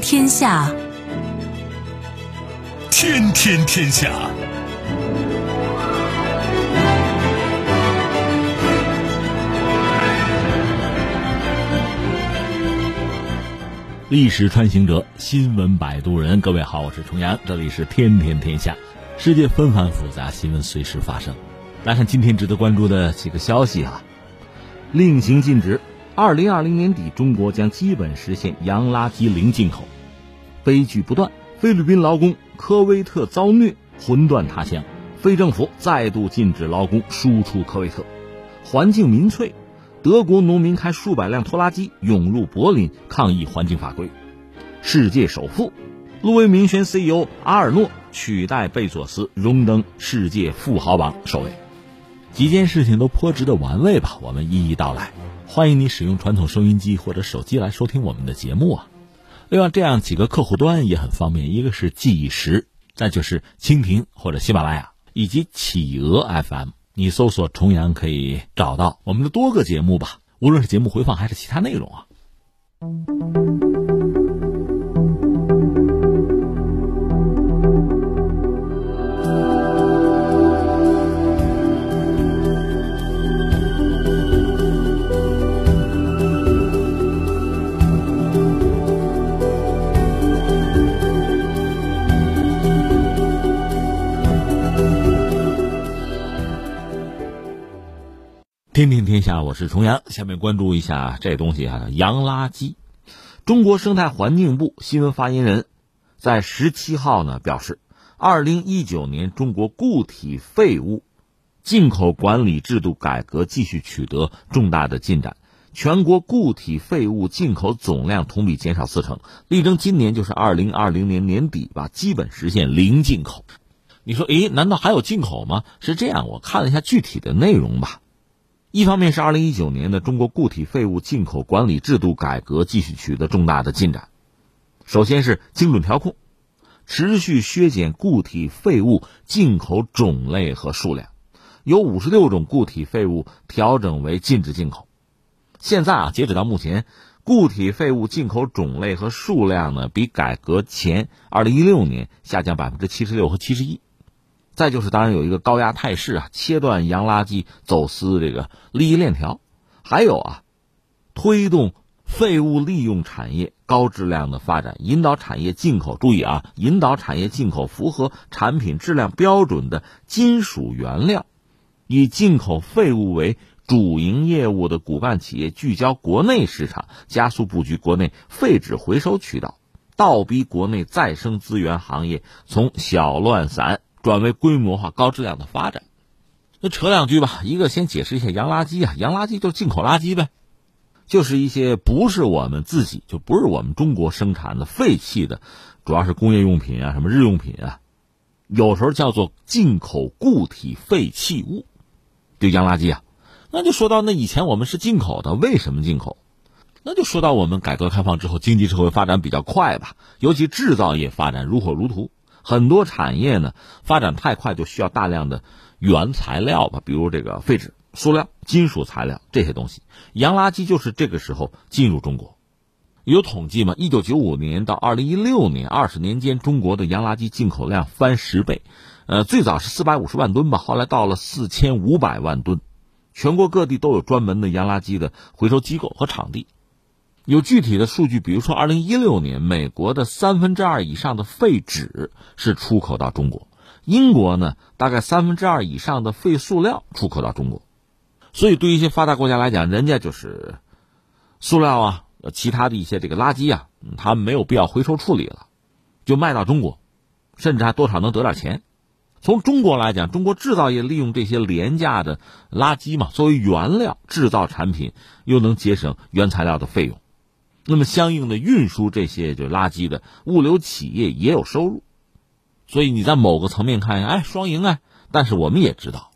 天下，天天天下。历史穿行者，新闻摆渡人。各位好，我是重阳，这里是天天天下。世界纷繁复杂，新闻随时发生。来看今天值得关注的几个消息啊！令行禁止，二零二零年底，中国将基本实现洋垃圾零进口。悲剧不断，菲律宾劳工科威特遭虐，魂断他乡。非政府再度禁止劳工输出科威特。环境民粹。德国农民开数百辆拖拉机涌入柏林抗议环境法规。世界首富，路威民选 CEO 阿尔诺取代贝佐斯荣登世界富豪榜首位。几件事情都颇值得玩味吧？我们一一道来。欢迎你使用传统收音机或者手机来收听我们的节目啊。另外，这样几个客户端也很方便，一个是计时，再就是蜻蜓或者喜马拉雅以及企鹅 FM。你搜索重阳可以找到我们的多个节目吧，无论是节目回放还是其他内容啊。天天天下，我是重阳。下面关注一下这东西啊，洋垃圾。中国生态环境部新闻发言人，在十七号呢表示，二零一九年中国固体废物进口管理制度改革继续取得重大的进展，全国固体废物进口总量同比减少四成，力争今年就是二零二零年年底吧，基本实现零进口。你说，诶，难道还有进口吗？是这样，我看了一下具体的内容吧。一方面是二零一九年的中国固体废物进口管理制度改革继续取得重大的进展，首先是精准调控，持续削减固体废物进口种类和数量，有五十六种固体废物调整为禁止进口。现在啊，截止到目前，固体废物进口种类和数量呢，比改革前二零一六年下降百分之七十六和七十一。再就是，当然有一个高压态势啊，切断洋垃圾走私这个利益链条，还有啊，推动废物利用产业高质量的发展，引导产业进口。注意啊，引导产业进口符合产品质量标准的金属原料，以进口废物为主营业务的骨干企业聚焦国内市场，加速布局国内废纸回收渠道，倒逼国内再生资源行业从小乱散。转为规模化、高质量的发展。那扯两句吧，一个先解释一下洋垃圾啊，洋垃圾就是进口垃圾呗，就是一些不是我们自己，就不是我们中国生产的废弃的，主要是工业用品啊，什么日用品啊，有时候叫做进口固体废弃物，就洋垃圾啊。那就说到那以前我们是进口的，为什么进口？那就说到我们改革开放之后，经济社会发展比较快吧，尤其制造业发展如火如荼。很多产业呢发展太快，就需要大量的原材料吧，比如这个废纸、塑料、金属材料这些东西。洋垃圾就是这个时候进入中国。有统计吗？一九九五年到二零一六年二十年间，中国的洋垃圾进口量翻十倍。呃，最早是四百五十万吨吧，后来到了四千五百万吨。全国各地都有专门的洋垃圾的回收机构和场地。有具体的数据，比如说，二零一六年，美国的三分之二以上的废纸是出口到中国；英国呢，大概三分之二以上的废塑料出口到中国。所以，对于一些发达国家来讲，人家就是塑料啊，其他的一些这个垃圾啊，他没有必要回收处理了，就卖到中国，甚至还多少能得点钱。从中国来讲，中国制造业利用这些廉价的垃圾嘛，作为原料制造产品，又能节省原材料的费用。那么，相应的运输这些就垃圾的物流企业也有收入，所以你在某个层面看，哎，双赢啊。但是我们也知道，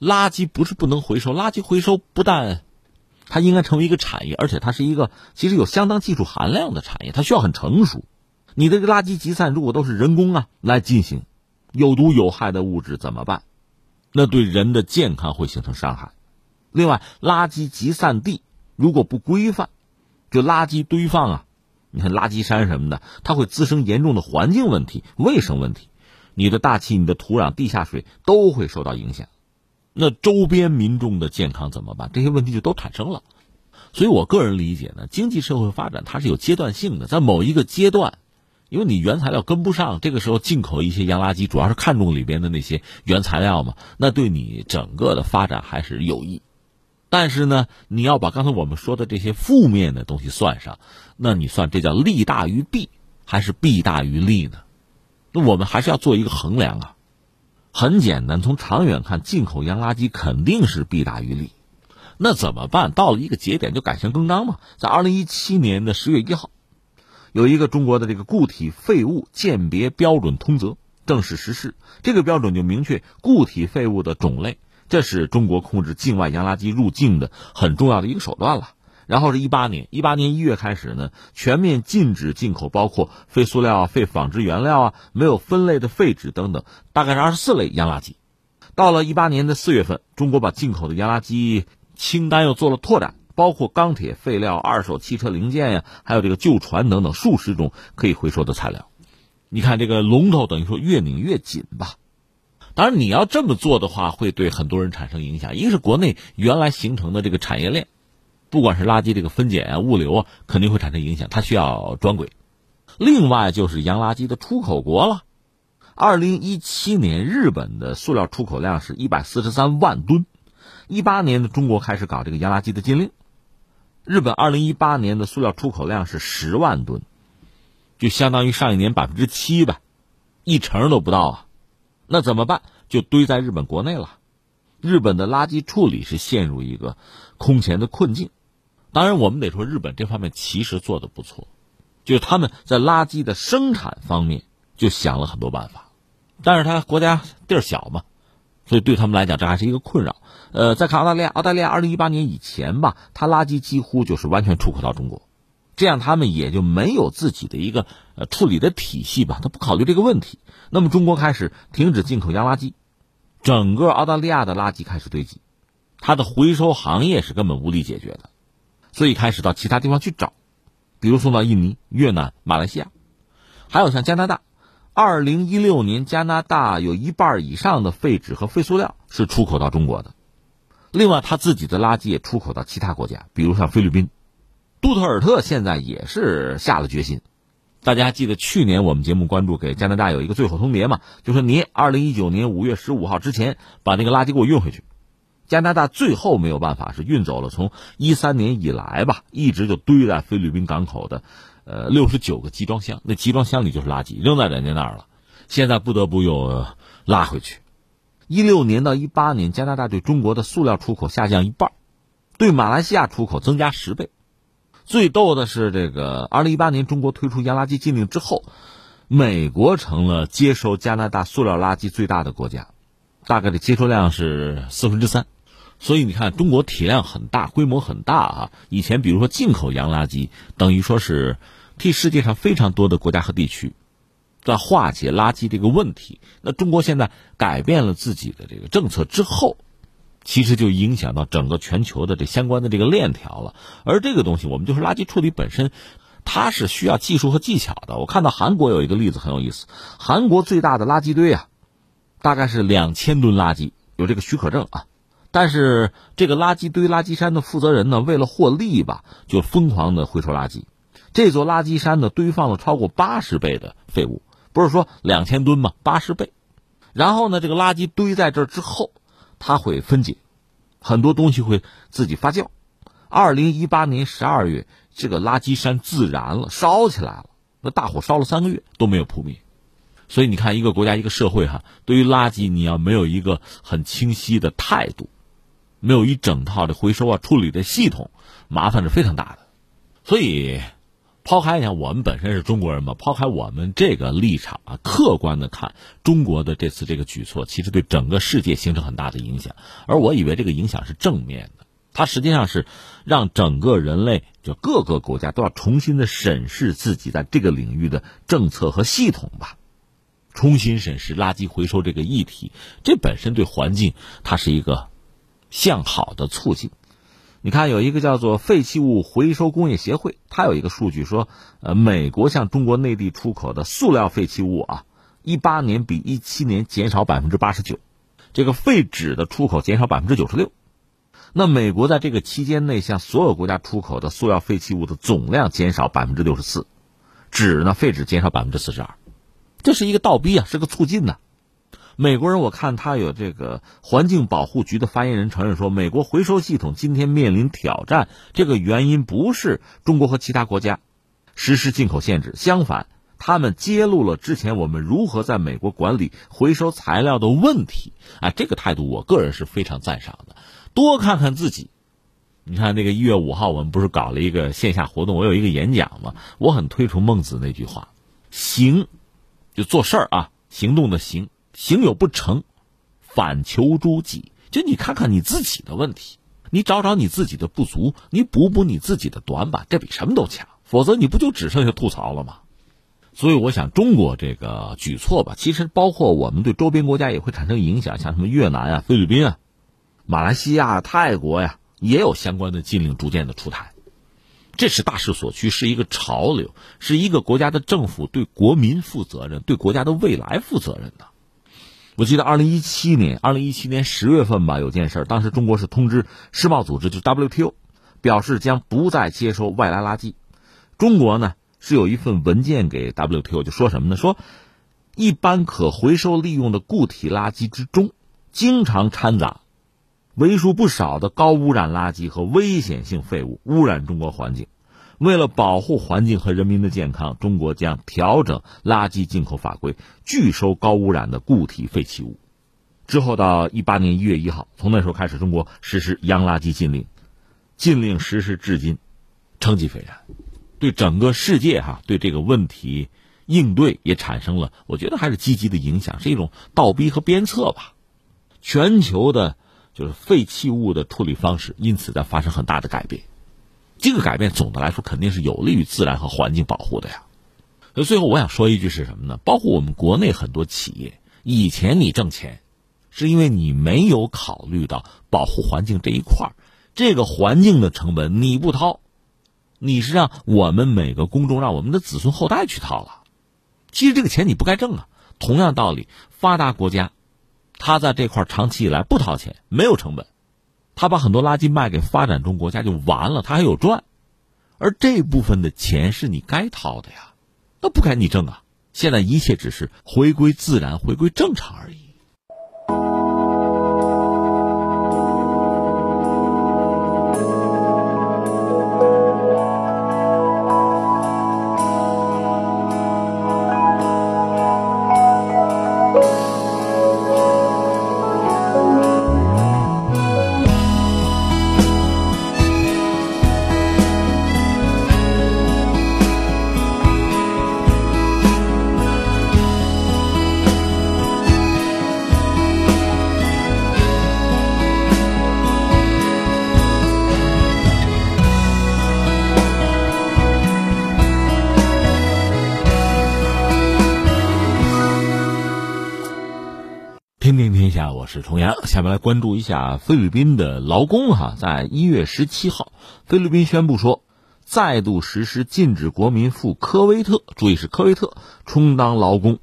垃圾不是不能回收，垃圾回收不但它应该成为一个产业，而且它是一个其实有相当技术含量的产业，它需要很成熟。你这个垃圾集散如果都是人工啊来进行，有毒有害的物质怎么办？那对人的健康会形成伤害。另外，垃圾集散地如果不规范。就垃圾堆放啊，你看垃圾山什么的，它会滋生严重的环境问题、卫生问题，你的大气、你的土壤、地下水都会受到影响。那周边民众的健康怎么办？这些问题就都产生了。所以我个人理解呢，经济社会发展它是有阶段性的，在某一个阶段，因为你原材料跟不上，这个时候进口一些洋垃圾，主要是看重里边的那些原材料嘛，那对你整个的发展还是有益。但是呢，你要把刚才我们说的这些负面的东西算上，那你算这叫利大于弊，还是弊大于利呢？那我们还是要做一个衡量啊。很简单，从长远看，进口洋垃圾肯定是弊大于利。那怎么办？到了一个节点就改弦更张嘛。在二零一七年的十月一号，有一个中国的这个固体废物鉴别标准通则正式实施。这个标准就明确固体废物的种类，这是中国控制境外洋垃圾入境的很重要的一个手段了。然后是一八年，一八年一月开始呢，全面禁止进口包括废塑料啊、废纺织原料啊、没有分类的废纸等等，大概是二十四类洋垃圾。到了一八年的四月份，中国把进口的洋垃圾。清单又做了拓展，包括钢铁废料、二手汽车零件呀，还有这个旧船等等数十种可以回收的材料。你看这个龙头等于说越拧越紧吧。当然，你要这么做的话，会对很多人产生影响。一个是国内原来形成的这个产业链，不管是垃圾这个分拣啊、物流啊，肯定会产生影响，它需要专轨。另外就是洋垃圾的出口国了。二零一七年，日本的塑料出口量是一百四十三万吨。一八年的中国开始搞这个洋垃圾的禁令，日本二零一八年的塑料出口量是十万吨，就相当于上一年百分之七吧，一成都不到啊。那怎么办？就堆在日本国内了。日本的垃圾处理是陷入一个空前的困境。当然，我们得说日本这方面其实做的不错，就是他们在垃圾的生产方面就想了很多办法，但是他国家地儿小嘛。所以对他们来讲，这还是一个困扰。呃，再看澳大利亚，澳大利亚二零一八年以前吧，它垃圾几乎就是完全出口到中国，这样他们也就没有自己的一个呃处理的体系吧，他不考虑这个问题。那么中国开始停止进口洋垃圾，整个澳大利亚的垃圾开始堆积，它的回收行业是根本无力解决的，所以开始到其他地方去找，比如送到印尼、越南、马来西亚，还有像加拿大。二零一六年，加拿大有一半以上的废纸和废塑料是出口到中国的。另外，他自己的垃圾也出口到其他国家，比如像菲律宾。杜特尔特现在也是下了决心。大家记得去年我们节目关注给加拿大有一个最后通牒嘛？就说你二零一九年五月十五号之前把那个垃圾给我运回去。加拿大最后没有办法，是运走了从一三年以来吧，一直就堆在菲律宾港口的。呃，六十九个集装箱，那集装箱里就是垃圾，扔在人家那儿了。现在不得不又拉回去。一六年到一八年，加拿大对中国的塑料出口下降一半，对马来西亚出口增加十倍。最逗的是，这个二零一八年中国推出洋垃圾禁令之后，美国成了接收加拿大塑料垃圾最大的国家，大概的接收量是四分之三。所以你看，中国体量很大，规模很大啊。以前比如说进口洋垃圾，等于说是。替世界上非常多的国家和地区在化解垃圾这个问题。那中国现在改变了自己的这个政策之后，其实就影响到整个全球的这相关的这个链条了。而这个东西，我们就是垃圾处理本身，它是需要技术和技巧的。我看到韩国有一个例子很有意思，韩国最大的垃圾堆啊，大概是两千吨垃圾，有这个许可证啊。但是这个垃圾堆、垃圾山的负责人呢，为了获利吧，就疯狂的回收垃圾。这座垃圾山呢，堆放了超过八十倍的废物，不是说两千吨吗？八十倍。然后呢，这个垃圾堆在这之后，它会分解，很多东西会自己发酵。二零一八年十二月，这个垃圾山自燃了，烧起来了。那大火烧了三个月都没有扑灭。所以你看，一个国家、一个社会哈，对于垃圾你要没有一个很清晰的态度，没有一整套的回收啊处理的系统，麻烦是非常大的。所以。抛开一下，我们本身是中国人嘛，抛开我们这个立场啊，客观的看，中国的这次这个举措，其实对整个世界形成很大的影响。而我以为这个影响是正面的，它实际上是让整个人类就各个国家都要重新的审视自己在这个领域的政策和系统吧，重新审视垃圾回收这个议题。这本身对环境它是一个向好的促进。你看，有一个叫做废弃物回收工业协会，它有一个数据说，呃，美国向中国内地出口的塑料废弃物啊，一八年比一七年减少百分之八十九，这个废纸的出口减少百分之九十六。那美国在这个期间内向所有国家出口的塑料废弃物的总量减少百分之六十四，纸呢废纸减少百分之四十二，这是一个倒逼啊，是个促进呢。美国人，我看他有这个环境保护局的发言人承认说，美国回收系统今天面临挑战。这个原因不是中国和其他国家实施进口限制，相反，他们揭露了之前我们如何在美国管理回收材料的问题。啊，这个态度我个人是非常赞赏的。多看看自己，你看那个一月五号，我们不是搞了一个线下活动，我有一个演讲嘛，我很推崇孟子那句话：行，就做事儿啊，行动的行。行有不成，反求诸己。就你看看你自己的问题，你找找你自己的不足，你补补你自己的短板，这比什么都强。否则你不就只剩下吐槽了吗？所以我想，中国这个举措吧，其实包括我们对周边国家也会产生影响，像什么越南啊、菲律宾啊、马来西亚、泰国呀，也有相关的禁令逐渐的出台。这是大势所趋，是一个潮流，是一个国家的政府对国民负责任、对国家的未来负责任的。我记得二零一七年，二零一七年十月份吧，有件事当时中国是通知世贸组织，就 WTO，表示将不再接收外来垃圾。中国呢是有一份文件给 WTO，就说什么呢？说一般可回收利用的固体垃圾之中，经常掺杂为数不少的高污染垃圾和危险性废物，污染中国环境。为了保护环境和人民的健康，中国将调整垃圾进口法规，拒收高污染的固体废弃物。之后到一八年一月一号，从那时候开始，中国实施洋垃圾禁令，禁令实施至今，成绩斐然，对整个世界哈对这个问题应对也产生了，我觉得还是积极的影响，是一种倒逼和鞭策吧。全球的，就是废弃物的处理方式，因此在发生很大的改变。这个改变总的来说肯定是有利于自然和环境保护的呀。所以最后我想说一句是什么呢？包括我们国内很多企业，以前你挣钱，是因为你没有考虑到保护环境这一块这个环境的成本你不掏，你是让我们每个公众、让我们的子孙后代去掏了。其实这个钱你不该挣啊。同样道理，发达国家，他在这块长期以来不掏钱，没有成本。他把很多垃圾卖给发展中国家就完了，他还有赚，而这部分的钱是你该掏的呀，那不该你挣啊！现在一切只是回归自然、回归正常而已。重阳。下面来关注一下菲律宾的劳工哈，在一月十七号，菲律宾宣布说，再度实施禁止国民赴科威特，注意是科威特充当劳工，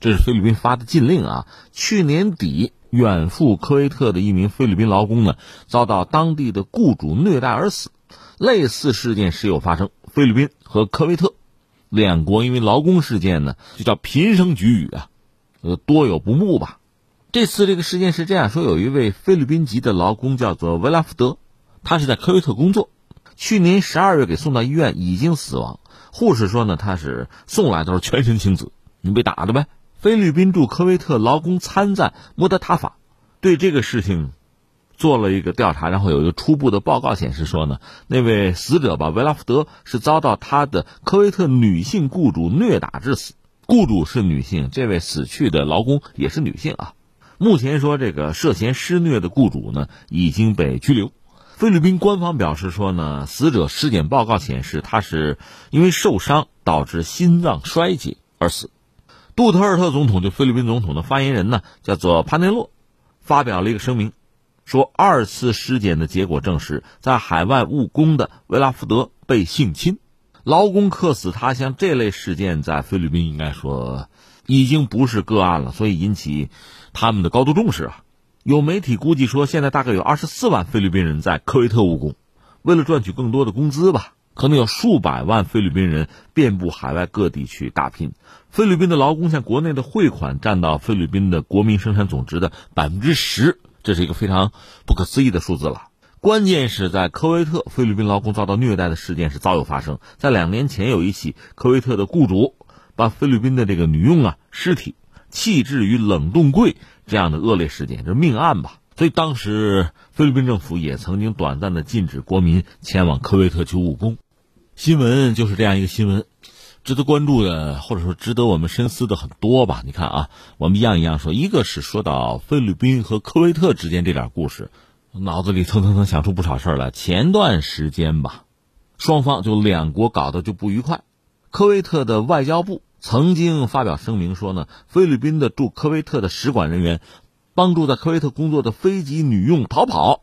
这是菲律宾发的禁令啊。去年底远赴科威特的一名菲律宾劳工呢，遭到当地的雇主虐待而死。类似事件时有发生，菲律宾和科威特两国因为劳工事件呢，就叫频声菊语啊，呃，多有不睦吧。这次这个事件是这样说：有一位菲律宾籍的劳工叫做维拉福德，他是在科威特工作，去年十二月给送到医院，已经死亡。护士说呢，他是送来都是全身青紫，你被打的呗。菲律宾驻科威特劳工参赞莫德塔法对这个事情做了一个调查，然后有一个初步的报告显示说呢，那位死者吧，维拉福德是遭到他的科威特女性雇主虐打致死，雇主是女性，这位死去的劳工也是女性啊。目前说，这个涉嫌施虐的雇主呢已经被拘留。菲律宾官方表示说呢，死者尸检报告显示他是因为受伤导致心脏衰竭而死。杜特尔特总统就菲律宾总统的发言人呢，叫做潘内洛，发表了一个声明，说二次尸检的结果证实，在海外务工的维拉福德被性侵，劳工客死他乡这类事件在菲律宾应该说已经不是个案了，所以引起他们的高度重视啊。有媒体估计说，现在大概有二十四万菲律宾人在科威特务工，为了赚取更多的工资吧。可能有数百万菲律宾人遍布海外各地去打拼。菲律宾的劳工向国内的汇款占到菲律宾的国民生产总值的百分之十，这是一个非常不可思议的数字了。关键是在科威特，菲律宾劳工遭到虐待的事件是早有发生。在两年前，有一起科威特的雇主把菲律宾的这个女佣啊尸体弃置于冷冻柜这样的恶劣事件，这是命案吧？所以当时菲律宾政府也曾经短暂的禁止国民前往科威特去务工。新闻就是这样一个新闻，值得关注的，或者说值得我们深思的很多吧。你看啊，我们一样一样说，一个是说到菲律宾和科威特之间这点故事，脑子里蹭蹭蹭想出不少事儿来。前段时间吧，双方就两国搞得就不愉快。科威特的外交部曾经发表声明说呢，菲律宾的驻科威特的使馆人员帮助在科威特工作的飞机女佣逃跑，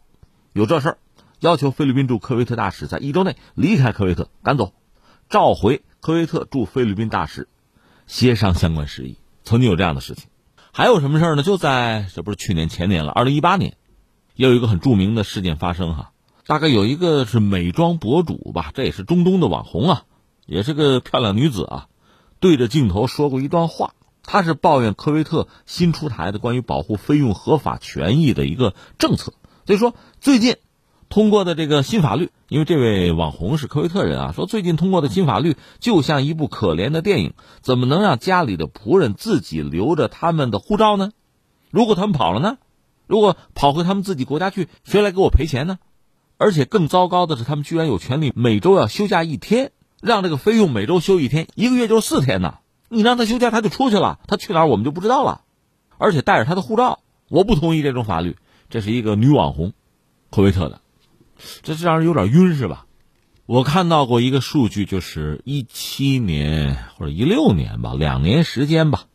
有这事儿。要求菲律宾驻科威特大使在一周内离开科威特，赶走，召回科威特驻菲律宾大使，协商相关事宜。曾经有这样的事情，还有什么事儿呢？就在这不是去年前年了，二零一八年，也有一个很著名的事件发生哈。大概有一个是美妆博主吧，这也是中东的网红啊，也是个漂亮女子啊，对着镜头说过一段话，他是抱怨科威特新出台的关于保护菲佣合法权益的一个政策。所以说最近。通过的这个新法律，因为这位网红是科威特人啊，说最近通过的新法律就像一部可怜的电影，怎么能让家里的仆人自己留着他们的护照呢？如果他们跑了呢？如果跑回他们自己国家去，谁来给我赔钱呢？而且更糟糕的是，他们居然有权利每周要休假一天，让这个菲佣每周休一天，一个月就是四天呢。你让他休假，他就出去了，他去哪儿我们就不知道了，而且带着他的护照。我不同意这种法律。这是一个女网红，科威特的。这这让人有点晕是吧？我看到过一个数据，就是一七年或者一六年吧，两年时间吧，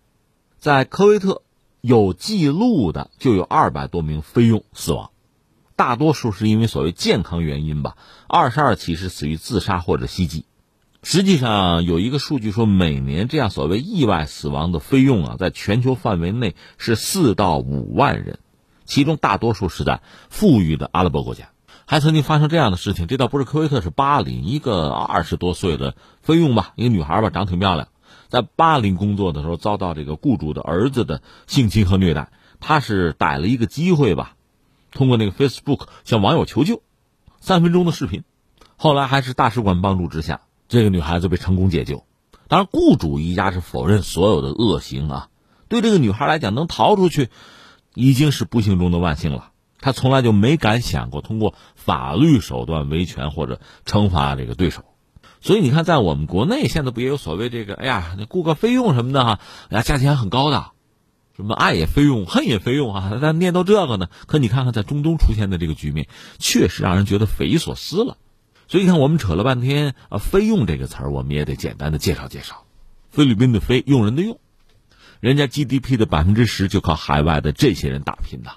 在科威特有记录的就有二百多名菲佣死亡，大多数是因为所谓健康原因吧，二十二起是死于自杀或者袭击。实际上有一个数据说，每年这样所谓意外死亡的菲佣啊，在全球范围内是四到五万人，其中大多数是在富裕的阿拉伯国家。还曾经发生这样的事情，这倒不是科威特，是巴林一个二十多岁的菲佣吧，一个女孩吧，长挺漂亮，在巴林工作的时候遭到这个雇主的儿子的性侵和虐待，她是逮了一个机会吧，通过那个 Facebook 向网友求救，三分钟的视频，后来还是大使馆帮助之下，这个女孩子被成功解救。当然，雇主一家是否认所有的恶行啊，对这个女孩来讲，能逃出去，已经是不幸中的万幸了。她从来就没敢想过通过法律手段维权或者惩罚这个对手，所以你看，在我们国内现在不也有所谓这个？哎呀，那雇个费用什么的哈，哎呀，价钱很高的，什么爱也费用，恨也费用啊，咱念叨这个呢。可你看看，在中东出现的这个局面，确实让人觉得匪夷所思了。所以你看，我们扯了半天啊，费用这个词儿，我们也得简单的介绍介绍。菲律宾的菲，用人的用，人家 GDP 的百分之十就靠海外的这些人打拼的。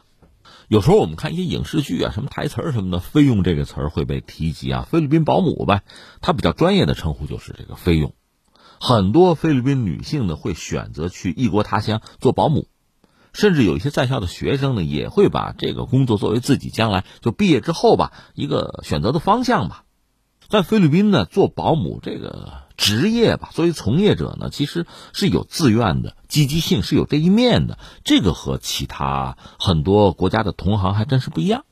有时候我们看一些影视剧啊，什么台词儿什么的，菲佣这个词儿会被提及啊。菲律宾保姆呗，它比较专业的称呼就是这个菲佣。很多菲律宾女性呢会选择去异国他乡做保姆，甚至有一些在校的学生呢也会把这个工作作为自己将来就毕业之后吧一个选择的方向吧。在菲律宾呢，做保姆这个。职业吧，作为从业者呢，其实是有自愿的积极性，是有这一面的。这个和其他很多国家的同行还真是不一样。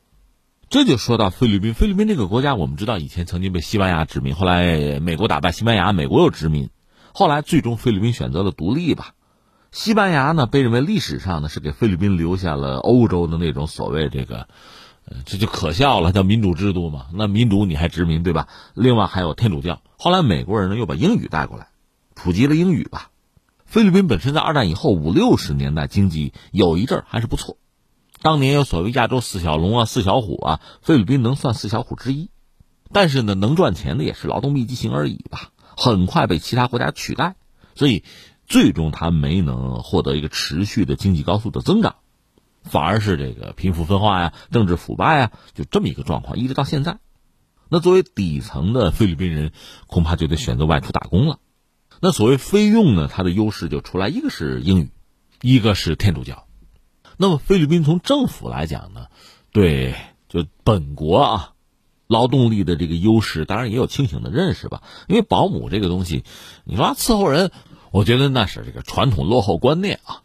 这就说到菲律宾，菲律宾这个国家，我们知道以前曾经被西班牙殖民，后来美国打败西班牙，美国又殖民，后来最终菲律宾选择了独立吧。西班牙呢，被认为历史上呢是给菲律宾留下了欧洲的那种所谓这个。这就可笑了，叫民主制度嘛？那民主你还殖民对吧？另外还有天主教。后来美国人呢又把英语带过来，普及了英语吧。菲律宾本身在二战以后五六十年代经济有一阵还是不错，当年有所谓亚洲四小龙啊、四小虎啊，菲律宾能算四小虎之一。但是呢，能赚钱的也是劳动密集型而已吧，很快被其他国家取代，所以最终他没能获得一个持续的经济高速的增长。反而是这个贫富分化呀、政治腐败呀，就这么一个状况，一直到现在。那作为底层的菲律宾人，恐怕就得选择外出打工了。那所谓菲佣呢，它的优势就出来，一个是英语，一个是天主教。那么菲律宾从政府来讲呢，对就本国啊劳动力的这个优势，当然也有清醒的认识吧。因为保姆这个东西，你说伺候人，我觉得那是这个传统落后观念啊。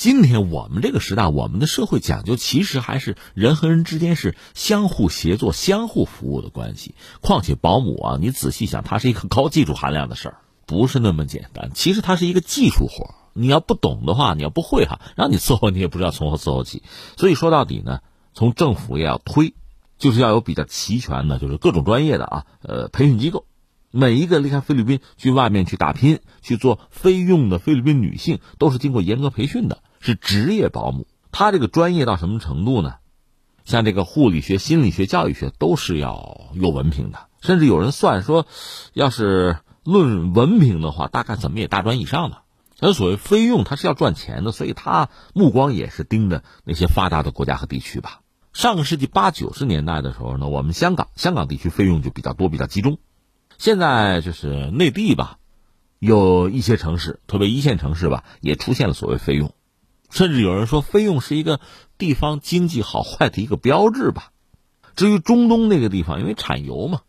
今天我们这个时代，我们的社会讲究其实还是人和人之间是相互协作、相互服务的关系。况且保姆啊，你仔细想，它是一个高技术含量的事儿，不是那么简单。其实它是一个技术活你要不懂的话，你要不会哈，让你伺候你也不知道从何伺候起。所以说到底呢，从政府也要推，就是要有比较齐全的，就是各种专业的啊，呃，培训机构。每一个离开菲律宾去外面去打拼去做非佣的菲律宾女性，都是经过严格培训的。是职业保姆，他这个专业到什么程度呢？像这个护理学、心理学、教育学都是要有文凭的，甚至有人算说，要是论文凭的话，大概怎么也大专以上的。而所谓费用，他是要赚钱的，所以他目光也是盯着那些发达的国家和地区吧。上个世纪八九十年代的时候呢，我们香港香港地区费用就比较多、比较集中。现在就是内地吧，有一些城市，特别一线城市吧，也出现了所谓费用。甚至有人说，菲佣是一个地方经济好坏的一个标志吧。至于中东那个地方，因为产油嘛，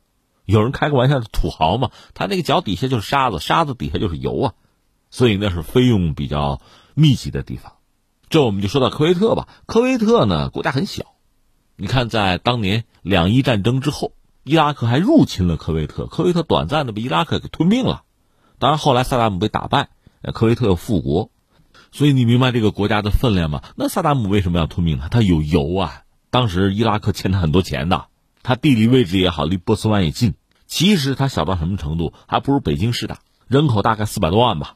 有人开个玩笑是，土豪嘛，他那个脚底下就是沙子，沙子底下就是油啊，所以那是菲佣比较密集的地方。这我们就说到科威特吧。科威特呢，国家很小，你看，在当年两伊战争之后，伊拉克还入侵了科威特，科威特短暂的被伊拉克给吞并了。当然后来萨达姆被打败，科威特又复国。所以你明白这个国家的分量吗？那萨达姆为什么要吞并他？他有油啊！当时伊拉克欠他很多钱的，他地理位置也好，离波斯湾也近。其实他小到什么程度，还不如北京市大，人口大概四百多万吧。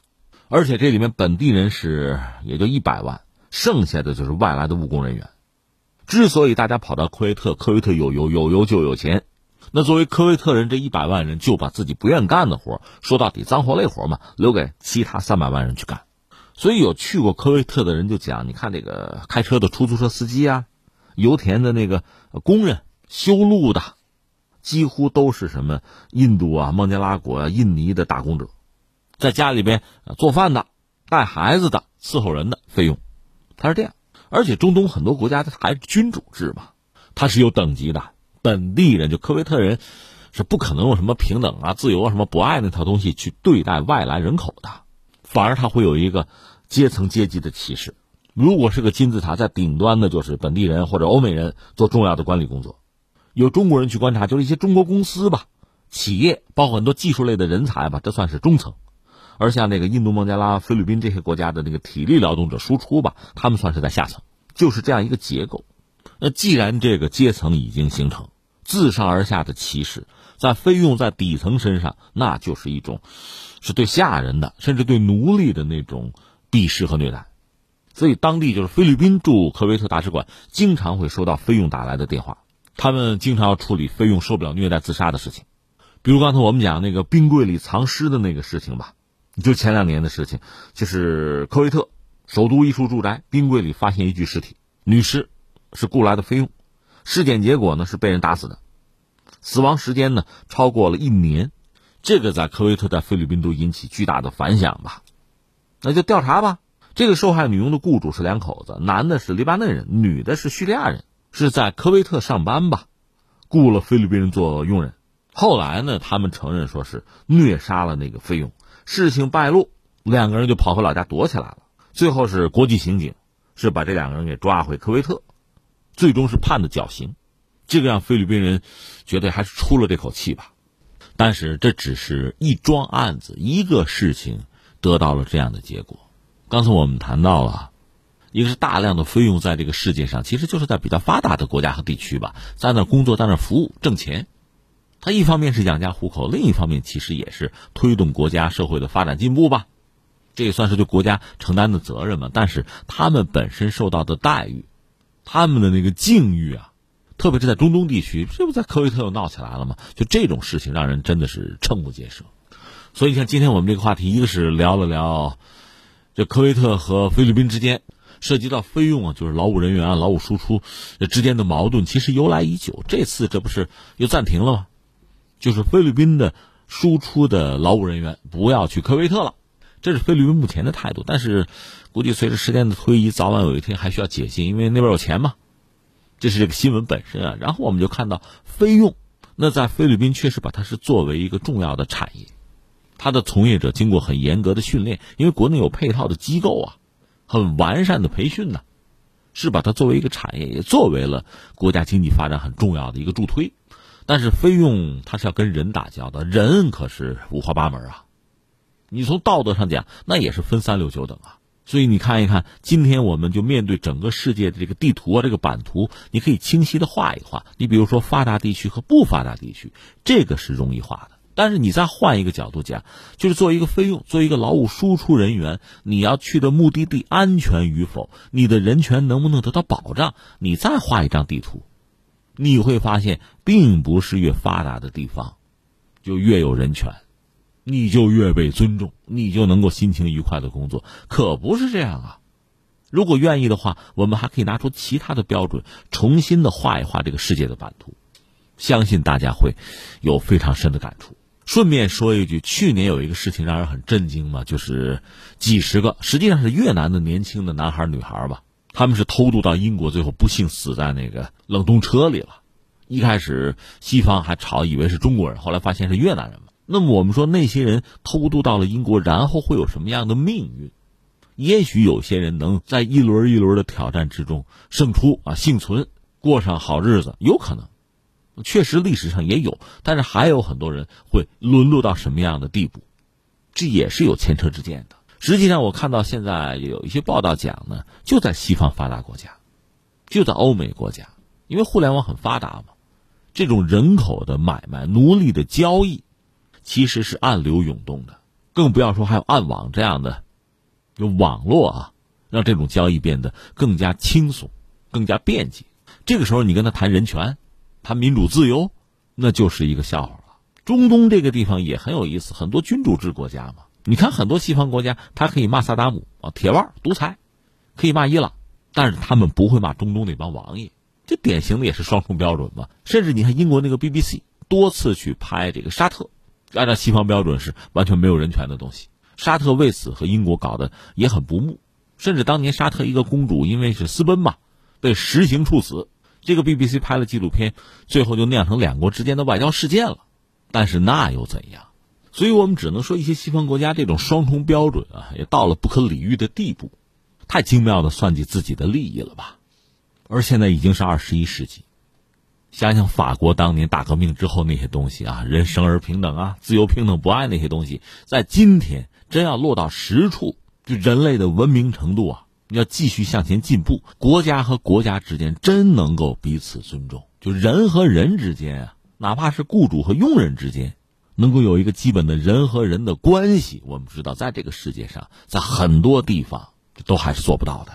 而且这里面本地人是也就一百万，剩下的就是外来的务工人员。之所以大家跑到科威特，科威特有油，有油就有钱。那作为科威特人，这一百万人就把自己不愿干的活，说到底脏活累活嘛，留给其他三百万人去干。所以有去过科威特的人就讲，你看这个开车的出租车司机啊，油田的那个工人、修路的，几乎都是什么印度啊、孟加拉国啊、印尼的打工者，在家里边做饭的、带孩子的、伺候人的费用，他是这样。而且中东很多国家它还是君主制嘛，它是有等级的。本地人就科威特人是不可能用什么平等啊、自由啊、什么博爱那套东西去对待外来人口的，反而他会有一个。阶层阶级的歧视，如果是个金字塔，在顶端的就是本地人或者欧美人做重要的管理工作，有中国人去观察，就是一些中国公司吧、企业，包括很多技术类的人才吧，这算是中层；而像那个印度、孟加拉、菲律宾这些国家的那个体力劳动者输出吧，他们算是在下层，就是这样一个结构。那既然这个阶层已经形成，自上而下的歧视在费用在底层身上，那就是一种是对下人的，甚至对奴隶的那种。鄙视和虐待，所以当地就是菲律宾驻科威特大使馆经常会收到菲佣打来的电话，他们经常要处理菲佣受不了虐待自杀的事情，比如刚才我们讲那个冰柜里藏尸的那个事情吧，就前两年的事情，就是科威特首都一处住宅冰柜里发现一具尸体，女尸，是雇来的菲佣，尸检结果呢是被人打死的，死亡时间呢超过了一年，这个在科威特在菲律宾都引起巨大的反响吧。那就调查吧。这个受害女佣的雇主是两口子，男的是黎巴嫩人，女的是叙利亚人，是在科威特上班吧，雇了菲律宾人做佣人。后来呢，他们承认说是虐杀了那个菲佣。事情败露，两个人就跑回老家躲起来了。最后是国际刑警是把这两个人给抓回科威特，最终是判的绞刑。这个让菲律宾人觉得还是出了这口气吧。但是这只是一桩案子，一个事情。得到了这样的结果。刚才我们谈到了，一个是大量的费用在这个世界上，其实就是在比较发达的国家和地区吧，在那工作，在那服务挣钱。他一方面是养家糊口，另一方面其实也是推动国家社会的发展进步吧。这也算是对国家承担的责任嘛。但是他们本身受到的待遇，他们的那个境遇啊，特别是在中东地区，这不在科威特又闹起来了吗？就这种事情，让人真的是瞠目结舌。所以，像今天我们这个话题，一个是聊了聊这科威特和菲律宾之间涉及到费用啊，就是劳务人员啊、劳务输出这之间的矛盾，其实由来已久。这次这不是又暂停了吗？就是菲律宾的输出的劳务人员不要去科威特了，这是菲律宾目前的态度。但是，估计随着时间的推移，早晚有一天还需要解禁，因为那边有钱嘛。这是这个新闻本身啊。然后我们就看到菲佣，那在菲律宾确实把它是作为一个重要的产业，它的从业者经过很严格的训练，因为国内有配套的机构啊，很完善的培训呢，是把它作为一个产业，也作为了国家经济发展很重要的一个助推。但是菲佣它是要跟人打交道，人可是五花八门啊。你从道德上讲，那也是分三六九等啊。所以你看一看，今天我们就面对整个世界的这个地图啊，这个版图，你可以清晰的画一画。你比如说发达地区和不发达地区，这个是容易画的。但是你再换一个角度讲，就是作为一个费用，作为一个劳务输出人员，你要去的目的地安全与否，你的人权能不能得到保障？你再画一张地图。你会发现，并不是越发达的地方，就越有人权，你就越被尊重，你就能够心情愉快的工作，可不是这样啊！如果愿意的话，我们还可以拿出其他的标准，重新的画一画这个世界的版图，相信大家会有非常深的感触。顺便说一句，去年有一个事情让人很震惊嘛，就是几十个，实际上是越南的年轻的男孩女孩吧。他们是偷渡到英国，最后不幸死在那个冷冻车里了。一开始西方还吵，以为是中国人，后来发现是越南人嘛。那么我们说，那些人偷渡到了英国，然后会有什么样的命运？也许有些人能在一轮一轮的挑战之中胜出啊，幸存，过上好日子，有可能。确实历史上也有，但是还有很多人会沦落到什么样的地步？这也是有前车之鉴的。实际上，我看到现在有一些报道讲呢，就在西方发达国家，就在欧美国家，因为互联网很发达嘛，这种人口的买卖、奴隶的交易，其实是暗流涌动的，更不要说还有暗网这样的，用网络啊，让这种交易变得更加轻松、更加便捷。这个时候，你跟他谈人权、谈民主自由，那就是一个笑话了。中东这个地方也很有意思，很多君主制国家嘛。你看，很多西方国家，他可以骂萨达姆啊，铁腕独裁，可以骂伊朗，但是他们不会骂中东那帮王爷，这典型的也是双重标准嘛。甚至你看英国那个 BBC 多次去拍这个沙特，按照西方标准是完全没有人权的东西。沙特为此和英国搞得也很不睦，甚至当年沙特一个公主因为是私奔嘛，被实行处死。这个 BBC 拍了纪录片，最后就酿成两国之间的外交事件了。但是那又怎样？所以我们只能说，一些西方国家这种双重标准啊，也到了不可理喻的地步，太精妙的算计自己的利益了吧？而现在已经是二十一世纪，想想法国当年大革命之后那些东西啊，人生而平等啊，自由平等不爱那些东西，在今天真要落到实处，就人类的文明程度啊，要继续向前进步，国家和国家之间真能够彼此尊重，就人和人之间啊，哪怕是雇主和佣人之间。能够有一个基本的人和人的关系，我们知道，在这个世界上，在很多地方都还是做不到的。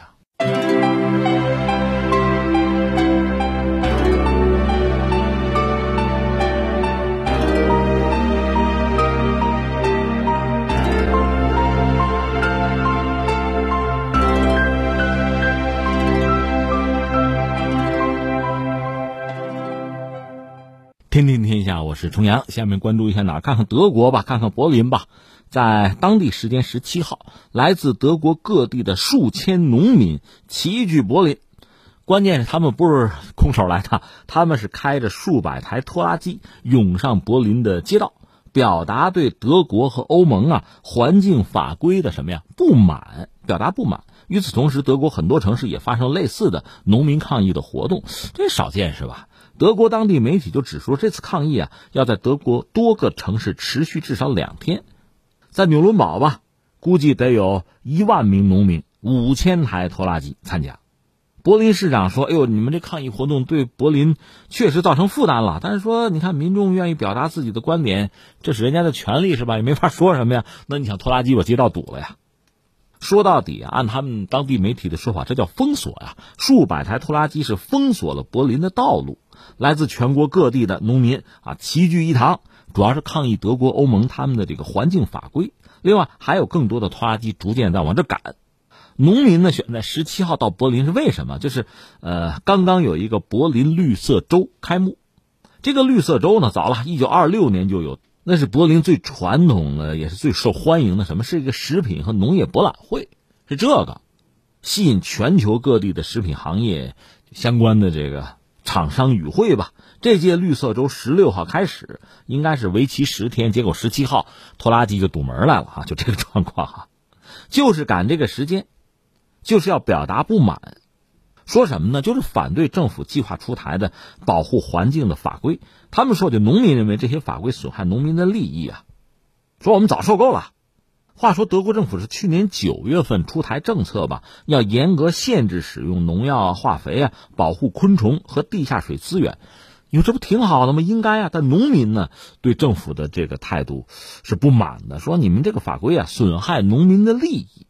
我是重阳。下面关注一下哪？看看德国吧，看看柏林吧。在当地时间十七号，来自德国各地的数千农民齐聚柏林。关键是他们不是空手来的，他们是开着数百台拖拉机涌上柏林的街道，表达对德国和欧盟啊环境法规的什么呀不满，表达不满。与此同时，德国很多城市也发生类似的农民抗议的活动，这少见是吧？德国当地媒体就指出，这次抗议啊，要在德国多个城市持续至少两天。在纽伦堡吧，估计得有一万名农民、五千台拖拉机参加。柏林市长说：“哎呦，你们这抗议活动对柏林确实造成负担了。但是说，你看民众愿意表达自己的观点，这是人家的权利，是吧？也没法说什么呀。那你想，拖拉机把街道堵了呀？”说到底啊，按他们当地媒体的说法，这叫封锁呀！数百台拖拉机是封锁了柏林的道路。来自全国各地的农民啊齐聚一堂，主要是抗议德国、欧盟他们的这个环境法规。另外，还有更多的拖拉机逐渐在往这赶。农民呢选在十七号到柏林是为什么？就是呃，刚刚有一个柏林绿色周开幕。这个绿色周呢，早了一九二六年就有，那是柏林最传统的，也是最受欢迎的什么？是一个食品和农业博览会，是这个吸引全球各地的食品行业相关的这个厂商与会吧。这届绿色周十六号开始，应该是为期十天，结果十七号拖拉机就堵门来了哈，就这个状况哈，就是赶这个时间。就是要表达不满，说什么呢？就是反对政府计划出台的保护环境的法规。他们说，就农民认为这些法规损害农民的利益啊，说我们早受够了。话说，德国政府是去年九月份出台政策吧，要严格限制使用农药、化肥啊，保护昆虫和地下水资源。你说这不挺好的吗？应该啊。但农民呢，对政府的这个态度是不满的，说你们这个法规啊，损害农民的利益。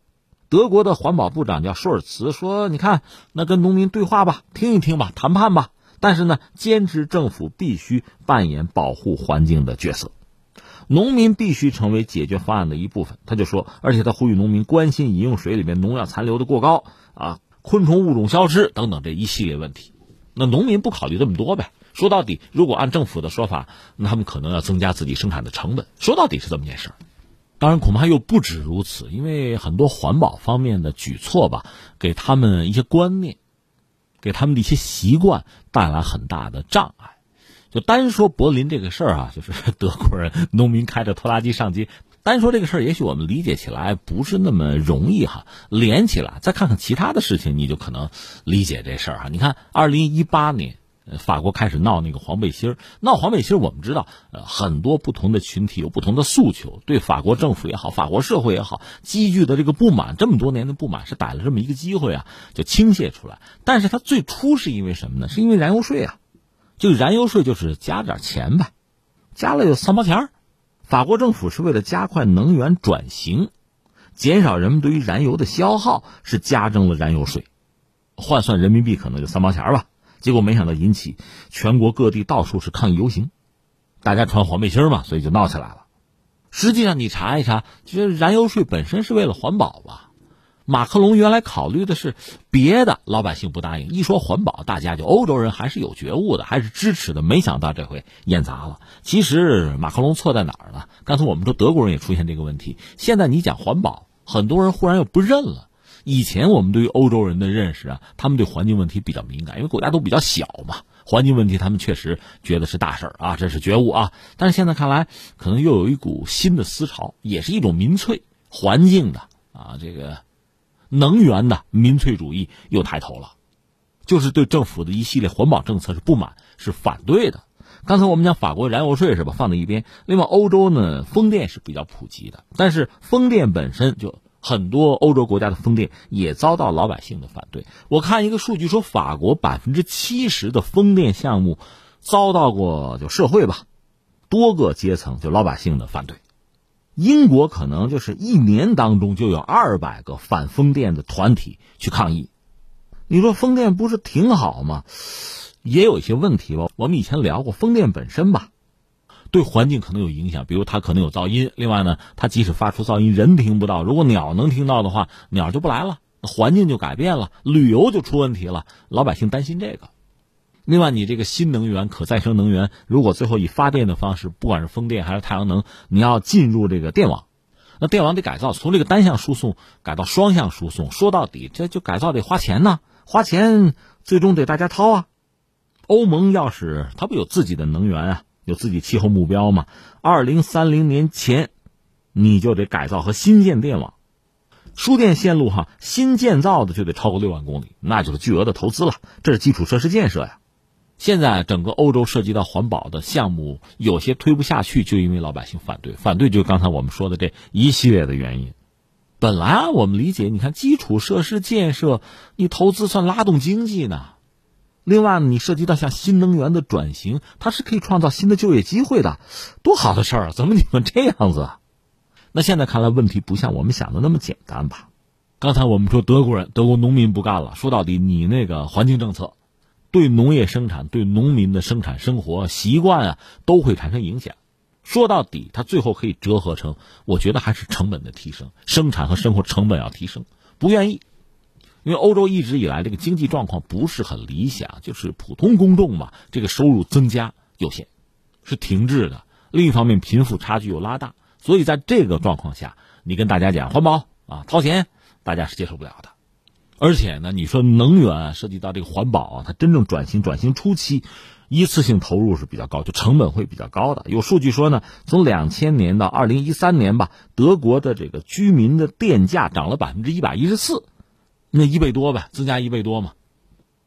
德国的环保部长叫舒尔茨说：“你看，那跟农民对话吧，听一听吧，谈判吧。但是呢，坚持政府必须扮演保护环境的角色，农民必须成为解决方案的一部分。”他就说，而且他呼吁农民关心饮用水里面农药残留的过高啊，昆虫物种消失等等这一系列问题。那农民不考虑这么多呗？说到底，如果按政府的说法，那他们可能要增加自己生产的成本。说到底是这么件事儿。当然，恐怕又不止如此，因为很多环保方面的举措吧，给他们一些观念，给他们的一些习惯带来很大的障碍。就单说柏林这个事儿啊，就是德国人农民开着拖拉机上街，单说这个事儿，也许我们理解起来不是那么容易哈。连起来，再看看其他的事情，你就可能理解这事儿哈。你看，二零一八年。法国开始闹那个黄背心儿，闹黄背心儿，我们知道，呃，很多不同的群体有不同的诉求，对法国政府也好，法国社会也好，积聚的这个不满，这么多年的不满是逮了这么一个机会啊，就倾泻出来。但是它最初是因为什么呢？是因为燃油税啊，就燃油税就是加点钱呗，加了有三毛钱。法国政府是为了加快能源转型，减少人们对于燃油的消耗，是加征了燃油税，换算人民币可能就三毛钱吧。结果没想到引起全国各地到处是抗议游行，大家穿黄背心嘛，所以就闹起来了。实际上你查一查，其实燃油税本身是为了环保吧。马克龙原来考虑的是别的，老百姓不答应。一说环保，大家就欧洲人还是有觉悟的，还是支持的。没想到这回演砸了。其实马克龙错在哪儿呢？刚才我们说德国人也出现这个问题。现在你讲环保，很多人忽然又不认了。以前我们对于欧洲人的认识啊，他们对环境问题比较敏感，因为国家都比较小嘛，环境问题他们确实觉得是大事儿啊，这是觉悟啊。但是现在看来，可能又有一股新的思潮，也是一种民粹环境的啊，这个能源的民粹主义又抬头了，就是对政府的一系列环保政策是不满，是反对的。刚才我们讲法国燃油税是吧，放在一边。另外，欧洲呢，风电是比较普及的，但是风电本身就。很多欧洲国家的风电也遭到老百姓的反对。我看一个数据说，法国百分之七十的风电项目遭到过就社会吧，多个阶层就老百姓的反对。英国可能就是一年当中就有二百个反风电的团体去抗议。你说风电不是挺好吗？也有一些问题吧。我们以前聊过风电本身吧。对环境可能有影响，比如它可能有噪音。另外呢，它即使发出噪音，人听不到。如果鸟能听到的话，鸟就不来了，环境就改变了，旅游就出问题了。老百姓担心这个。另外，你这个新能源、可再生能源，如果最后以发电的方式，不管是风电还是太阳能，你要进入这个电网，那电网得改造，从这个单向输送改到双向输送。说到底，这就改造得花钱呢，花钱最终得大家掏啊。欧盟要是它不有自己的能源啊？有自己气候目标嘛？二零三零年前，你就得改造和新建电网、输电线路哈。新建造的就得超过六万公里，那就是巨额的投资了。这是基础设施建设呀。现在整个欧洲涉及到环保的项目，有些推不下去，就因为老百姓反对。反对就刚才我们说的这一系列的原因。本来啊，我们理解，你看基础设施建设，你投资算拉动经济呢。另外，你涉及到像新能源的转型，它是可以创造新的就业机会的，多好的事儿啊！怎么你们这样子？啊那现在看来，问题不像我们想的那么简单吧？刚才我们说德国人、德国农民不干了，说到底，你那个环境政策，对农业生产、对农民的生产生活习惯啊，都会产生影响。说到底，它最后可以折合成，我觉得还是成本的提升，生产和生活成本要提升。不愿意，因为欧洲一直以来这个经济状况不是很理想，就是普通公众嘛，这个收入增加有限，是停滞的。另一方面，贫富差距又拉大，所以在这个状况下，你跟大家讲环保啊，掏钱，大家是接受不了的。而且呢，你说能源涉及到这个环保啊，它真正转型转型初期，一次性投入是比较高，就成本会比较高的。有数据说呢，从两千年到二零一三年吧，德国的这个居民的电价涨了百分之一百一十四，那一倍多呗，增加一倍多嘛。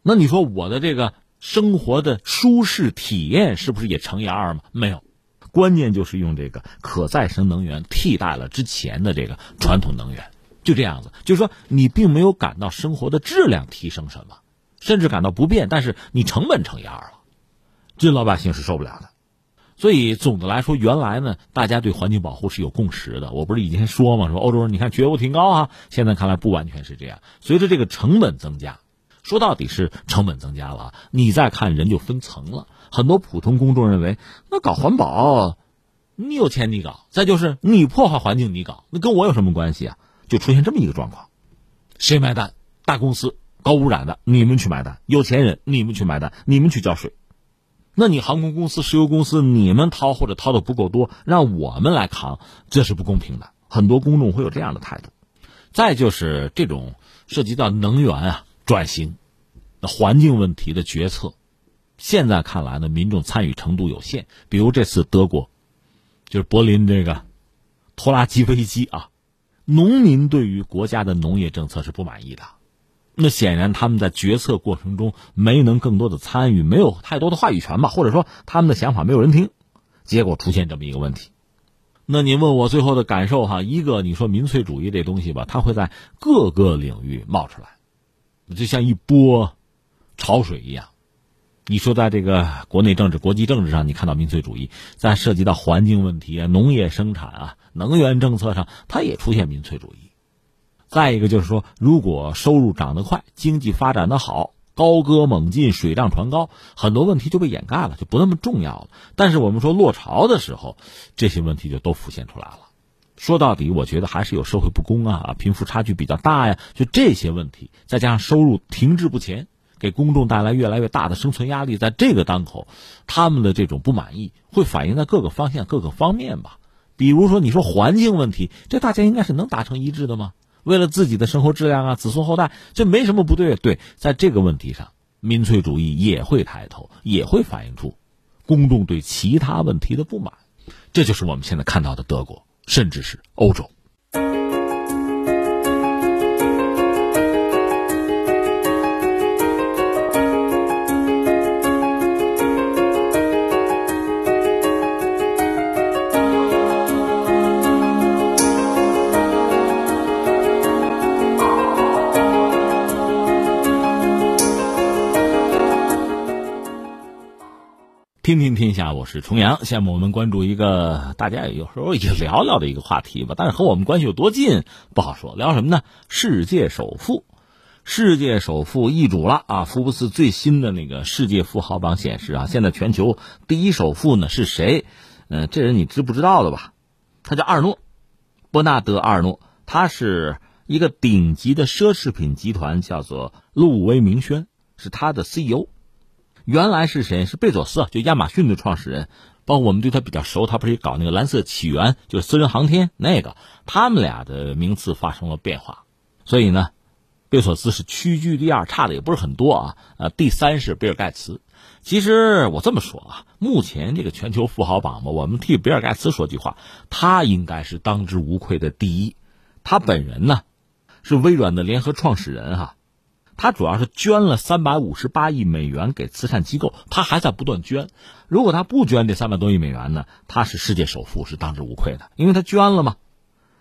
那你说我的这个生活的舒适体验是不是也乘以二嘛？没有。关键就是用这个可再生能源替代了之前的这个传统能源，就这样子。就是说，你并没有感到生活的质量提升什么，甚至感到不便，但是你成本乘以二了，这老百姓是受不了的。所以总的来说，原来呢，大家对环境保护是有共识的。我不是以前说嘛，说欧洲人你看觉悟挺高啊，现在看来不完全是这样。随着这个成本增加，说到底是成本增加了，你再看人就分层了。很多普通公众认为，那搞环保，你有钱你搞；再就是你破坏环境你搞，那跟我有什么关系啊？就出现这么一个状况，谁买单？大公司高污染的，你们去买单；有钱人，你们去买单，你们去交税。那你航空公司、石油公司，你们掏或者掏的不够多，让我们来扛，这是不公平的。很多公众会有这样的态度。再就是这种涉及到能源啊转型、环境问题的决策。现在看来呢，民众参与程度有限。比如这次德国，就是柏林这个拖拉机危机啊，农民对于国家的农业政策是不满意的。那显然他们在决策过程中没能更多的参与，没有太多的话语权吧，或者说他们的想法没有人听，结果出现这么一个问题。那您问我最后的感受哈，一个你说民粹主义这东西吧，它会在各个领域冒出来，就像一波潮水一样。你说，在这个国内政治、国际政治上，你看到民粹主义，在涉及到环境问题啊、农业生产啊、能源政策上，它也出现民粹主义。再一个就是说，如果收入涨得快，经济发展的好，高歌猛进，水涨船高，很多问题就被掩盖了，就不那么重要了。但是我们说落潮的时候，这些问题就都浮现出来了。说到底，我觉得还是有社会不公啊，贫富差距比较大呀，就这些问题，再加上收入停滞不前。给公众带来越来越大的生存压力，在这个当口，他们的这种不满意会反映在各个方向、各个方面吧。比如说，你说环境问题，这大家应该是能达成一致的吗？为了自己的生活质量啊，子孙后代，这没什么不对。对，在这个问题上，民粹主义也会抬头，也会反映出公众对其他问题的不满。这就是我们现在看到的德国，甚至是欧洲。听听天下，我是重阳。下面我们关注一个大家有时候也聊聊的一个话题吧，但是和我们关系有多近不好说。聊什么呢？世界首富，世界首富易主了啊！福布斯最新的那个世界富豪榜显示啊，现在全球第一首富呢是谁？嗯，这人你知不知道的吧？他叫阿尔诺，伯纳德·阿尔诺，他是一个顶级的奢侈品集团，叫做路威明轩，是他的 CEO。原来是谁？是贝佐斯，就亚马逊的创始人。包括我们对他比较熟，他不是搞那个蓝色起源，就是私人航天那个。他们俩的名次发生了变化，所以呢，贝索斯是屈居第二，差的也不是很多啊。呃，第三是比尔盖茨。其实我这么说啊，目前这个全球富豪榜嘛，我们替比尔盖茨说句话，他应该是当之无愧的第一。他本人呢，是微软的联合创始人哈。他主要是捐了三百五十八亿美元给慈善机构，他还在不断捐。如果他不捐这三百多亿美元呢，他是世界首富，是当之无愧的，因为他捐了嘛。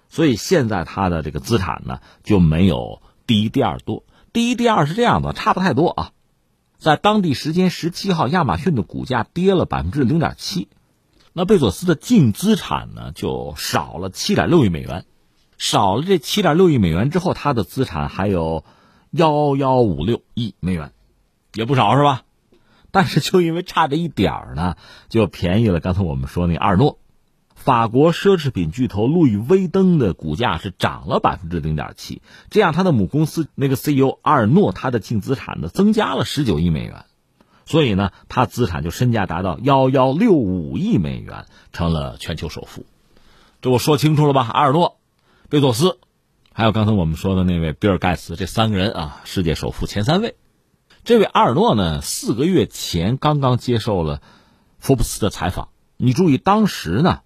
所以现在他的这个资产呢就没有第一、第二多。第一、第二是这样的，差不太多啊。在当地时间十七号，亚马逊的股价跌了百分之零点七，那贝佐斯的净资产呢就少了七点六亿美元。少了这七点六亿美元之后，他的资产还有。幺幺五六亿美元，也不少是吧？但是就因为差这一点儿呢，就便宜了。刚才我们说那阿尔诺，法国奢侈品巨头路易威登的股价是涨了百分之零点七，这样他的母公司那个 CEO 阿尔诺他的净资产呢增加了十九亿美元，所以呢，他资产就身价达到幺幺六五亿美元，成了全球首富。这我说清楚了吧？阿尔诺、贝佐斯，还有刚才我们说的那位比尔盖茨，这三个人啊，世界首富前三位。这位阿尔诺呢，四个月前刚刚接受了福布斯的采访，你注意当时呢。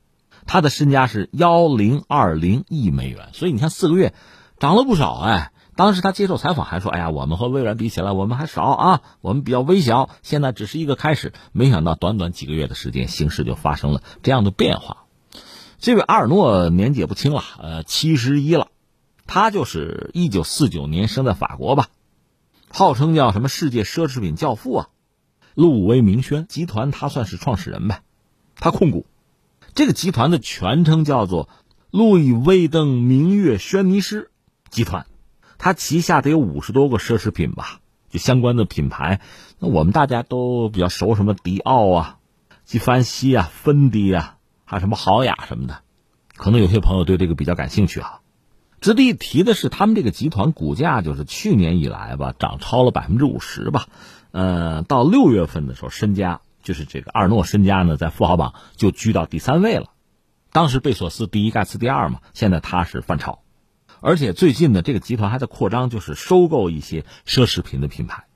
他的身家是幺零二零亿美元，所以你看四个月涨了不少哎。当时他接受采访还说：“哎呀，我们和微软比起来，我们还少啊，我们比较微小，现在只是一个开始。”没想到短短几个月的时间，形势就发生了这样的变化。这位阿尔诺年纪也不轻了，呃，七十一了。他就是一九四九年生在法国吧，号称叫什么世界奢侈品教父啊，路威明轩集团他算是创始人呗，他控股。这个集团的全称叫做路易威登明月轩尼诗集团，它旗下得有五十多个奢侈品吧，就相关的品牌。那我们大家都比较熟，什么迪奥啊、纪梵希啊、芬迪啊，还有什么豪雅什么的。可能有些朋友对这个比较感兴趣啊。值得一提的是，他们这个集团股价就是去年以来吧，涨超了百分之五十吧。呃，到六月份的时候，身家。就是这个阿尔诺身家呢，在富豪榜就居到第三位了。当时贝索斯第一，盖茨第二嘛。现在他是反超，而且最近呢，这个集团还在扩张，就是收购一些奢侈品的品牌。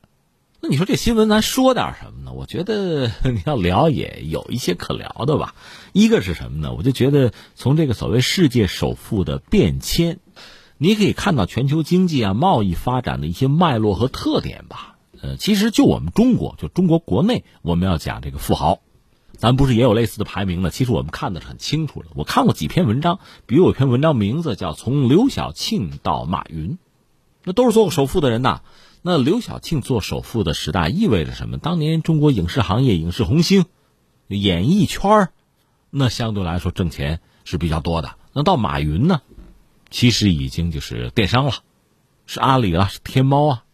那你说这新闻咱说点什么呢？我觉得 你要聊也有一些可聊的吧。一个是什么呢？我就觉得从这个所谓世界首富的变迁，你可以看到全球经济啊、贸易发展的一些脉络和特点吧。呃，其实就我们中国，就中国国内，我们要讲这个富豪，咱不是也有类似的排名呢？其实我们看的是很清楚的。我看过几篇文章，比如有篇文章名字叫《从刘晓庆到马云》，那都是做过首富的人呐。那刘晓庆做首富的时代意味着什么？当年中国影视行业影视红星，演艺圈那相对来说挣钱是比较多的。那到马云呢，其实已经就是电商了，是阿里了，是天猫啊。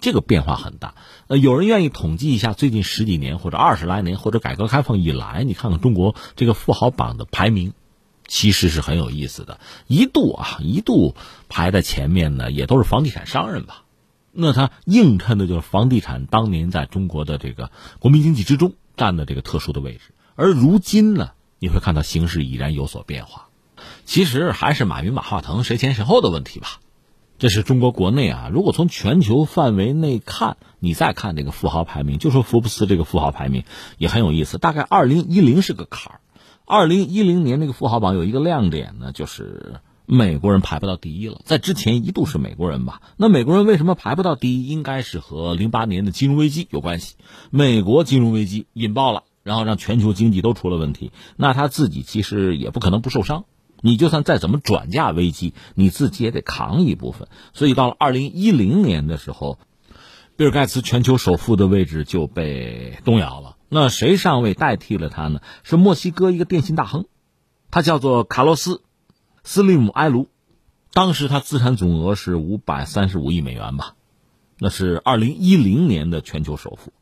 这个变化很大，呃，有人愿意统计一下最近十几年或者二十来年或者改革开放以来，你看看中国这个富豪榜的排名，其实是很有意思的。一度啊，一度排在前面呢，也都是房地产商人吧？那他映衬的就是房地产当年在中国的这个国民经济之中占的这个特殊的位置。而如今呢，你会看到形势已然有所变化，其实还是马云、马化腾谁前谁后的问题吧。这是中国国内啊，如果从全球范围内看，你再看这个富豪排名，就说福布斯这个富豪排名也很有意思。大概二零一零是个坎儿，二零一零年那个富豪榜有一个亮点呢，就是美国人排不到第一了。在之前一度是美国人吧？那美国人为什么排不到第一？应该是和零八年的金融危机有关系。美国金融危机引爆了，然后让全球经济都出了问题，那他自己其实也不可能不受伤。你就算再怎么转嫁危机，你自己也得扛一部分。所以到了二零一零年的时候，比尔盖茨全球首富的位置就被动摇了。那谁上位代替了他呢？是墨西哥一个电信大亨，他叫做卡洛斯·斯利姆埃卢。当时他资产总额是五百三十五亿美元吧，那是二零一零年的全球首富。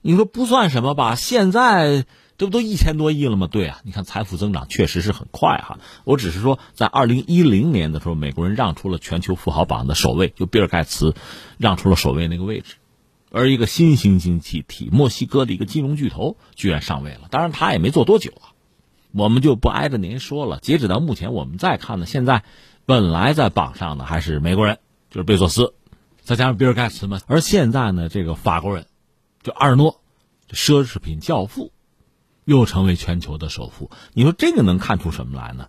你说不算什么吧？现在。这不都一千多亿了吗？对啊，你看财富增长确实是很快哈。我只是说，在二零一零年的时候，美国人让出了全球富豪榜的首位，就比尔盖茨让出了首位那个位置，而一个新兴经济体墨西哥的一个金融巨头居然上位了。当然，他也没做多久啊。我们就不挨着您说了。截止到目前，我们再看呢，现在本来在榜上的还是美国人，就是贝索斯，再加上比尔盖茨嘛。而现在呢，这个法国人，就阿尔诺，奢侈品教父。又成为全球的首富，你说这个能看出什么来呢？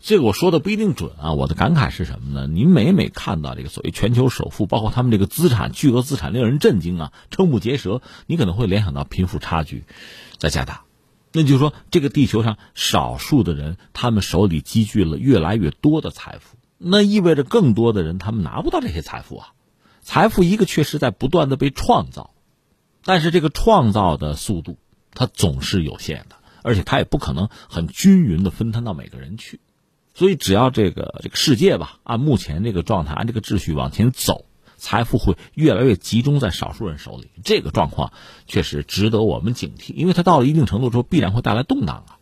这个我说的不一定准啊。我的感慨是什么呢？你每每看到这个所谓全球首富，包括他们这个资产巨额资产，令人震惊啊，瞠目结舌。你可能会联想到贫富差距在加大，那就是说，这个地球上少数的人，他们手里积聚了越来越多的财富，那意味着更多的人他们拿不到这些财富啊。财富一个确实在不断的被创造，但是这个创造的速度。它总是有限的，而且它也不可能很均匀的分摊到每个人去，所以只要这个这个世界吧，按目前这个状态，按这个秩序往前走，财富会越来越集中在少数人手里。这个状况确实值得我们警惕，因为它到了一定程度之后，必然会带来动荡啊。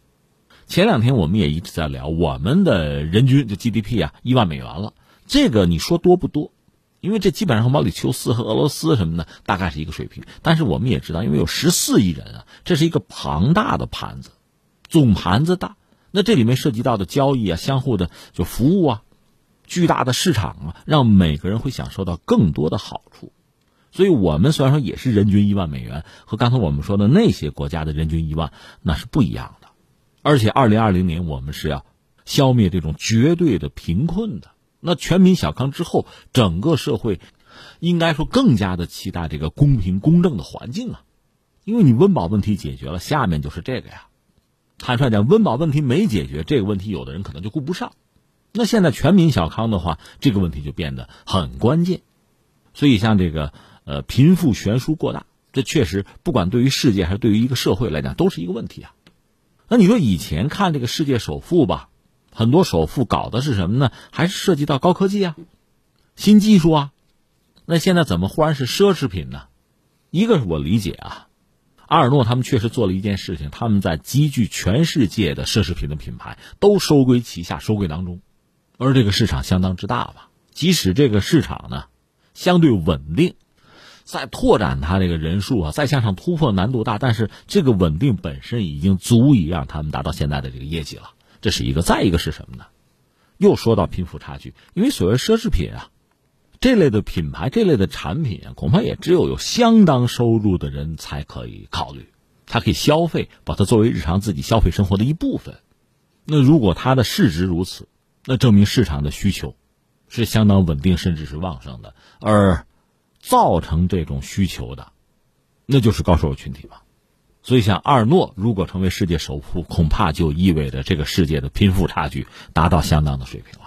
前两天我们也一直在聊，我们的人均就 GDP 啊一万美元了，这个你说多不多？因为这基本上和毛里求斯和俄罗斯什么的大概是一个水平。但是我们也知道，因为有十四亿人啊，这是一个庞大的盘子，总盘子大，那这里面涉及到的交易啊、相互的就服务啊、巨大的市场啊，让每个人会享受到更多的好处。所以我们虽然说也是人均一万美元，和刚才我们说的那些国家的人均一万那是不一样的。而且，二零二零年我们是要消灭这种绝对的贫困的。那全民小康之后，整个社会应该说更加的期待这个公平公正的环境啊。因为你温饱问题解决了，下面就是这个呀。坦率讲，温饱问题没解决，这个问题有的人可能就顾不上。那现在全民小康的话，这个问题就变得很关键。所以，像这个呃贫富悬殊过大，这确实不管对于世界还是对于一个社会来讲，都是一个问题啊。那你说以前看这个世界首富吧，很多首富搞的是什么呢？还是涉及到高科技啊、新技术啊？那现在怎么忽然是奢侈品呢？一个是我理解啊，阿尔诺他们确实做了一件事情，他们在集聚全世界的奢侈品的品牌都收归旗下，收归囊中，而这个市场相当之大吧。即使这个市场呢相对稳定。再拓展它这个人数啊，再向上突破难度大，但是这个稳定本身已经足以让他们达到现在的这个业绩了。这是一个，再一个是什么呢？又说到贫富差距，因为所谓奢侈品啊，这类的品牌、这类的产品啊，恐怕也只有有相当收入的人才可以考虑，他可以消费，把它作为日常自己消费生活的一部分。那如果它的市值如此，那证明市场的需求是相当稳定，甚至是旺盛的，而。造成这种需求的，那就是高收入群体嘛。所以，像阿尔诺如果成为世界首富，恐怕就意味着这个世界的贫富差距达到相当的水平了。